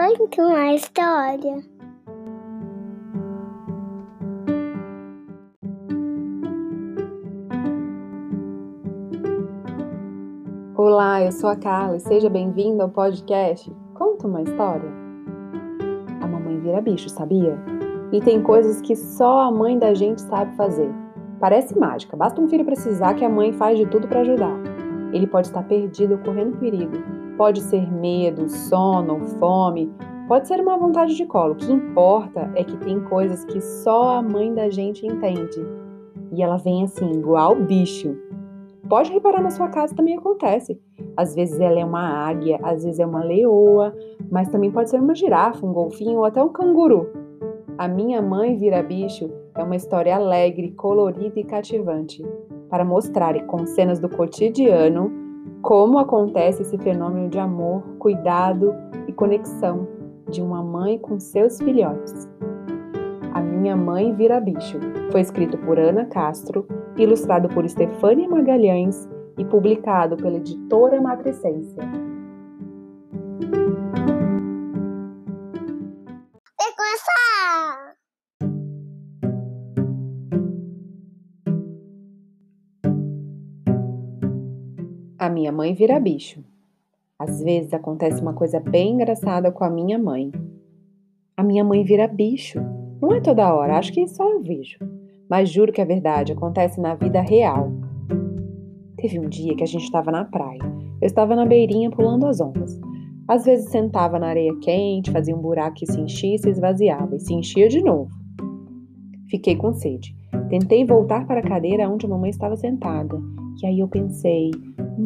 Conta uma história. Olá, eu sou a Carla e seja bem-vindo ao podcast Conta uma História. A mamãe vira bicho, sabia? E tem coisas que só a mãe da gente sabe fazer. Parece mágica, basta um filho precisar que a mãe faz de tudo para ajudar. Ele pode estar perdido ou correndo perigo. Pode ser medo, sono, fome, pode ser uma vontade de colo. O que importa é que tem coisas que só a mãe da gente entende. E ela vem assim, igual bicho. Pode reparar na sua casa também acontece. Às vezes ela é uma águia, às vezes é uma leoa, mas também pode ser uma girafa, um golfinho ou até um canguru. A minha mãe vira bicho é uma história alegre, colorida e cativante para mostrar com cenas do cotidiano como acontece esse fenômeno de amor, cuidado e conexão de uma mãe com seus filhotes. A Minha Mãe Vira Bicho foi escrito por Ana Castro, ilustrado por Stefânia Magalhães e publicado pela editora Matricência. A minha mãe vira bicho. Às vezes acontece uma coisa bem engraçada com a minha mãe. A minha mãe vira bicho. Não é toda hora, acho que só eu vejo. Mas juro que é verdade, acontece na vida real. Teve um dia que a gente estava na praia. Eu estava na beirinha pulando as ondas. Às vezes sentava na areia quente, fazia um buraco que se enchia e se esvaziava, e se enchia de novo. Fiquei com sede. Tentei voltar para a cadeira onde a mamãe estava sentada. E aí eu pensei,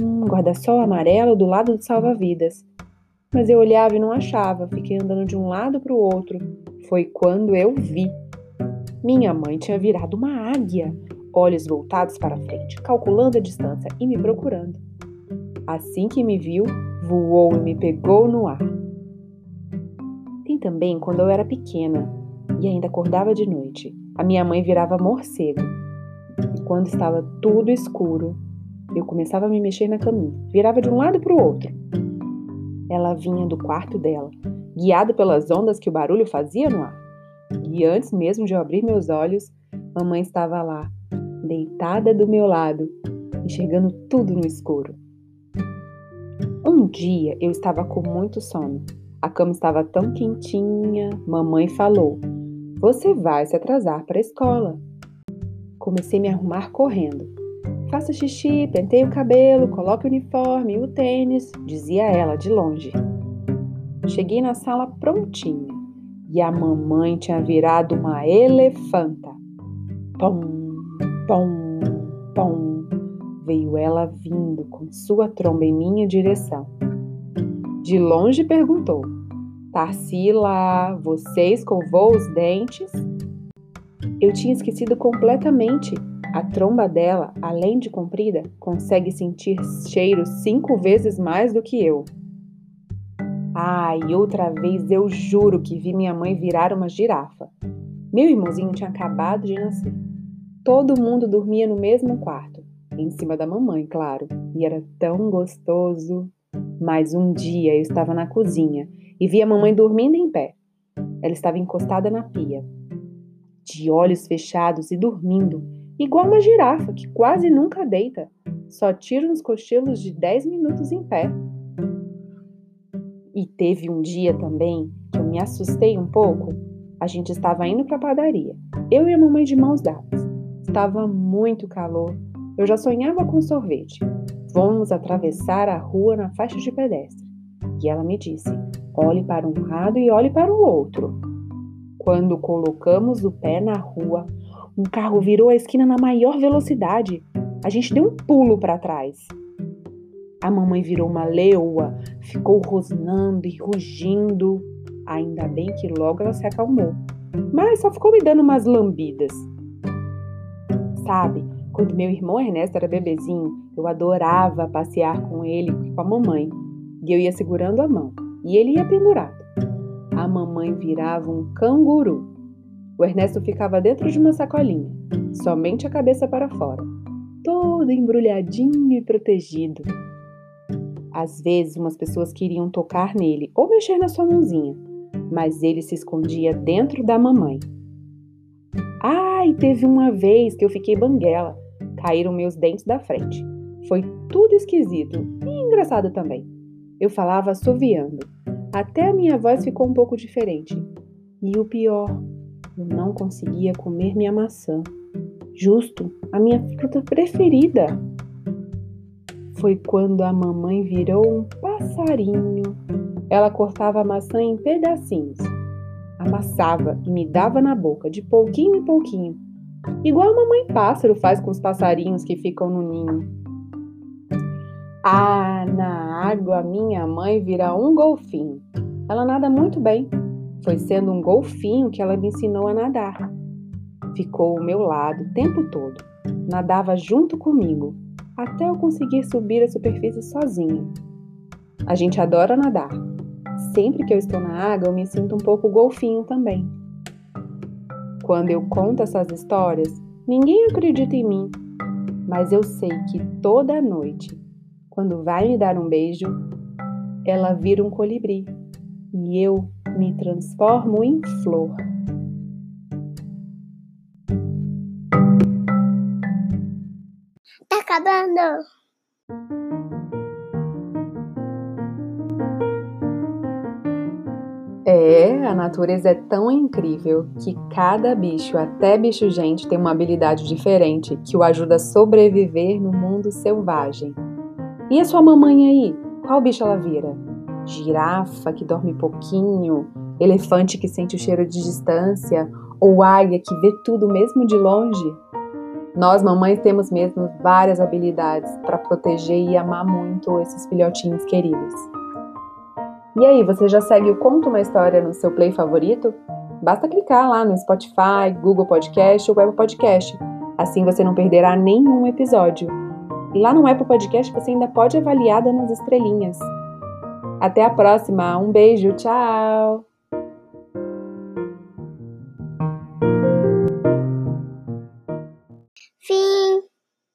Hum, guarda-sol amarelo do lado do salva-vidas. Mas eu olhava e não achava, fiquei andando de um lado para o outro. Foi quando eu vi. Minha mãe tinha virado uma águia, olhos voltados para frente, calculando a distância e me procurando. Assim que me viu, voou e me pegou no ar. Tem também quando eu era pequena e ainda acordava de noite. A minha mãe virava morcego. E quando estava tudo escuro, eu começava a me mexer na caminha, virava de um lado para o outro. Ela vinha do quarto dela, guiada pelas ondas que o barulho fazia no ar. E antes mesmo de eu abrir meus olhos, mamãe estava lá, deitada do meu lado, enxergando tudo no escuro. Um dia eu estava com muito sono. A cama estava tão quentinha. Mamãe falou: Você vai se atrasar para a escola. Comecei a me arrumar correndo. Faça xixi, penteie o cabelo, coloque o uniforme e o tênis, dizia ela de longe. Cheguei na sala prontinha e a mamãe tinha virado uma elefanta. Pom, pom, pom. Veio ela vindo com sua tromba em minha direção. De longe perguntou: Tarsila, você escovou os dentes? Eu tinha esquecido completamente a tromba dela, além de comprida, consegue sentir cheiro cinco vezes mais do que eu. Ah, outra vez eu juro que vi minha mãe virar uma girafa. Meu irmãozinho tinha acabado de nascer. Todo mundo dormia no mesmo quarto, em cima da mamãe, claro, e era tão gostoso. Mas um dia eu estava na cozinha e vi a mamãe dormindo em pé. Ela estava encostada na pia, de olhos fechados e dormindo igual uma girafa que quase nunca deita, só tira uns cochilos de 10 minutos em pé. E teve um dia também que eu me assustei um pouco. A gente estava indo para a padaria, eu e a mamãe de mãos dadas. Estava muito calor. Eu já sonhava com sorvete. Vamos atravessar a rua na faixa de pedestre. E ela me disse: olhe para um lado e olhe para o outro. Quando colocamos o pé na rua, um carro virou a esquina na maior velocidade. A gente deu um pulo para trás. A mamãe virou uma leoa, ficou rosnando e rugindo. Ainda bem que logo ela se acalmou, mas só ficou me dando umas lambidas. Sabe, quando meu irmão Ernesto era bebezinho, eu adorava passear com ele e com a mamãe. E eu ia segurando a mão, e ele ia pendurado. A mamãe virava um canguru. O Ernesto ficava dentro de uma sacolinha, somente a cabeça para fora, todo embrulhadinho e protegido. Às vezes, umas pessoas queriam tocar nele ou mexer na sua mãozinha, mas ele se escondia dentro da mamãe. Ai, teve uma vez que eu fiquei banguela. Caíram meus dentes da frente. Foi tudo esquisito e engraçado também. Eu falava assoviando. Até a minha voz ficou um pouco diferente. E o pior, eu não conseguia comer minha maçã. Justo a minha fruta preferida. Foi quando a mamãe virou um passarinho. Ela cortava a maçã em pedacinhos, amassava e me dava na boca, de pouquinho em pouquinho, igual a mamãe pássaro faz com os passarinhos que ficam no ninho. Ah, na água minha mãe vira um golfinho. Ela nada muito bem. Foi sendo um golfinho que ela me ensinou a nadar. Ficou ao meu lado o tempo todo. Nadava junto comigo, até eu conseguir subir a superfície sozinha. A gente adora nadar. Sempre que eu estou na água, eu me sinto um pouco golfinho também. Quando eu conto essas histórias, ninguém acredita em mim, mas eu sei que toda noite, quando vai me dar um beijo, ela vira um colibri e eu me transformo em flor. Tá acabando. É, a natureza é tão incrível que cada bicho, até bicho gente, tem uma habilidade diferente que o ajuda a sobreviver no mundo selvagem. E a sua mamãe aí? Qual bicho ela vira? Girafa que dorme pouquinho? Elefante que sente o cheiro de distância? Ou águia que vê tudo mesmo de longe? Nós, mamães, temos mesmo várias habilidades para proteger e amar muito esses filhotinhos queridos. E aí, você já segue o Conto uma História no seu play favorito? Basta clicar lá no Spotify, Google Podcast ou Apple Podcast. Assim você não perderá nenhum episódio. E lá no Apple Podcast você ainda pode avaliar dando as estrelinhas. Até a próxima, um beijo, tchau!